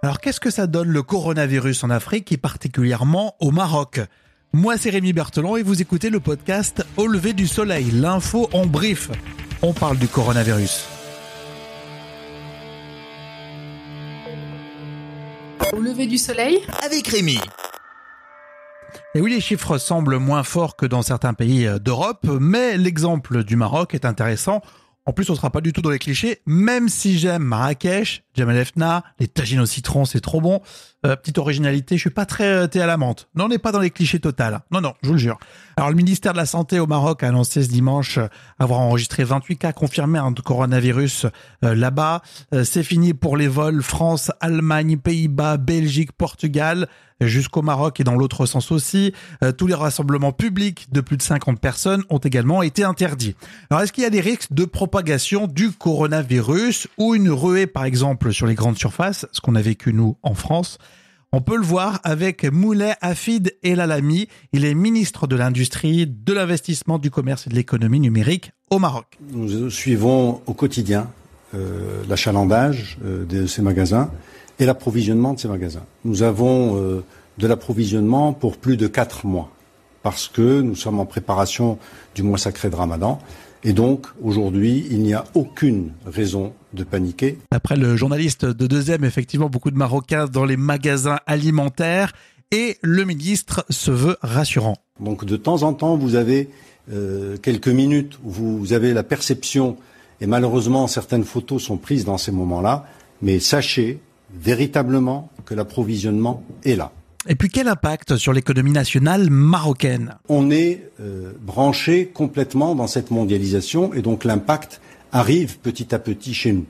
Alors qu'est-ce que ça donne le coronavirus en Afrique et particulièrement au Maroc? Moi c'est Rémi Berthelon et vous écoutez le podcast Au lever du soleil, l'info en brief. On parle du coronavirus. Au lever du soleil? Avec Rémi. Et oui, les chiffres semblent moins forts que dans certains pays d'Europe, mais l'exemple du Maroc est intéressant. En plus, on sera pas du tout dans les clichés, même si j'aime Marrakech, Jamal Efna, les tagines au citron, c'est trop bon. Euh, petite originalité, je suis pas très euh, thé à la menthe. Non, on n'est pas dans les clichés total. Non, non, je vous le jure. Alors, le ministère de la Santé au Maroc a annoncé ce dimanche avoir enregistré 28 cas confirmés de coronavirus euh, là-bas. c'est fini pour les vols France, Allemagne, Pays-Bas, Belgique, Portugal jusqu'au Maroc et dans l'autre sens aussi. Euh, tous les rassemblements publics de plus de 50 personnes ont également été interdits. Alors est-ce qu'il y a des risques de propagation du coronavirus ou une ruée par exemple sur les grandes surfaces, ce qu'on a vécu nous en France on peut le voir avec Moulay Hafid Elalami. Il est ministre de l'Industrie, de l'Investissement, du Commerce et de l'Économie numérique au Maroc. Nous suivons au quotidien euh, l'achalandage euh, de ces magasins et l'approvisionnement de ces magasins. Nous avons euh, de l'approvisionnement pour plus de quatre mois parce que nous sommes en préparation du mois sacré de Ramadan. Et donc, aujourd'hui, il n'y a aucune raison de paniquer. Après le journaliste de deuxième, effectivement, beaucoup de Marocains dans les magasins alimentaires et le ministre se veut rassurant. Donc, de temps en temps, vous avez euh, quelques minutes où vous avez la perception, et malheureusement, certaines photos sont prises dans ces moments-là, mais sachez véritablement que l'approvisionnement est là. Et puis quel impact sur l'économie nationale marocaine? On est euh, branché complètement dans cette mondialisation et donc l'impact arrive petit à petit chez nous.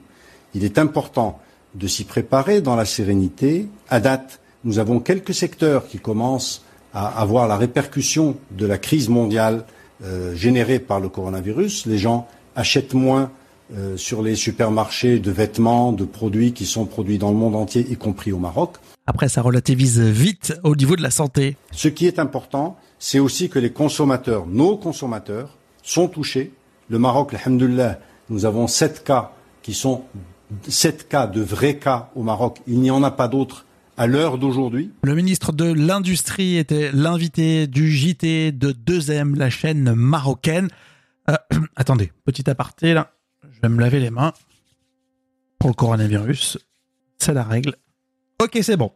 Il est important de s'y préparer dans la sérénité. À date, nous avons quelques secteurs qui commencent à avoir la répercussion de la crise mondiale euh, générée par le coronavirus. Les gens achètent moins euh, sur les supermarchés de vêtements, de produits qui sont produits dans le monde entier, y compris au Maroc. Après, ça relativise vite au niveau de la santé. Ce qui est important, c'est aussi que les consommateurs, nos consommateurs, sont touchés. Le Maroc, alhamdoulilah, nous avons sept cas qui sont sept cas de vrais cas au Maroc. Il n'y en a pas d'autres à l'heure d'aujourd'hui. Le ministre de l'Industrie était l'invité du JT de 2M, la chaîne marocaine. Euh, attendez, petit aparté là. Je vais me laver les mains pour le coronavirus. C'est la règle. Ok, c'est bon.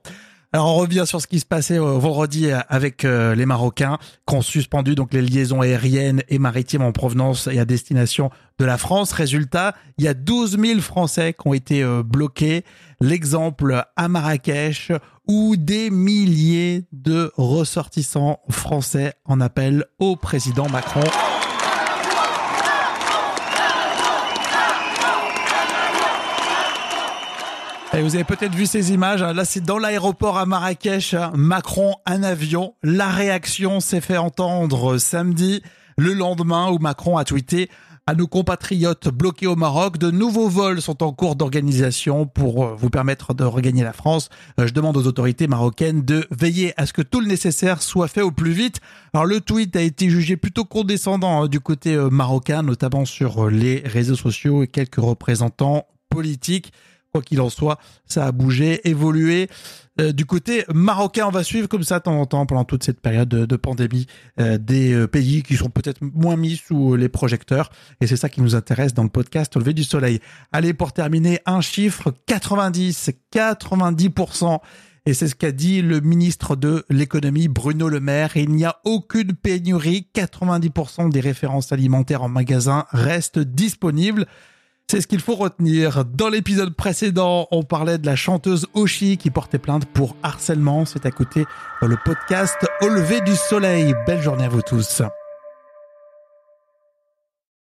Alors on revient sur ce qui se passait euh, vendredi avec euh, les Marocains qui ont suspendu donc les liaisons aériennes et maritimes en provenance et à destination de la France. Résultat, il y a 12 000 Français qui ont été euh, bloqués. L'exemple à Marrakech où des milliers de ressortissants français en appellent au président Macron. Vous avez peut-être vu ces images. Hein. Là, c'est dans l'aéroport à Marrakech. Hein. Macron, un avion. La réaction s'est fait entendre samedi, le lendemain, où Macron a tweeté à nos compatriotes bloqués au Maroc. De nouveaux vols sont en cours d'organisation pour euh, vous permettre de regagner la France. Euh, je demande aux autorités marocaines de veiller à ce que tout le nécessaire soit fait au plus vite. Alors le tweet a été jugé plutôt condescendant hein, du côté euh, marocain, notamment sur les réseaux sociaux et quelques représentants politiques. Quoi qu'il en soit, ça a bougé, évolué. Euh, du côté marocain, on va suivre comme ça de temps en temps pendant toute cette période de, pandémie euh, des euh, pays qui sont peut-être moins mis sous les projecteurs. Et c'est ça qui nous intéresse dans le podcast Au lever du soleil. Allez, pour terminer, un chiffre 90, 90%. Et c'est ce qu'a dit le ministre de l'économie Bruno Le Maire. Il n'y a aucune pénurie. 90% des références alimentaires en magasin restent disponibles. C'est ce qu'il faut retenir. Dans l'épisode précédent, on parlait de la chanteuse Oshi qui portait plainte pour harcèlement. C'est à côté le podcast Au lever du soleil. Belle journée à vous tous.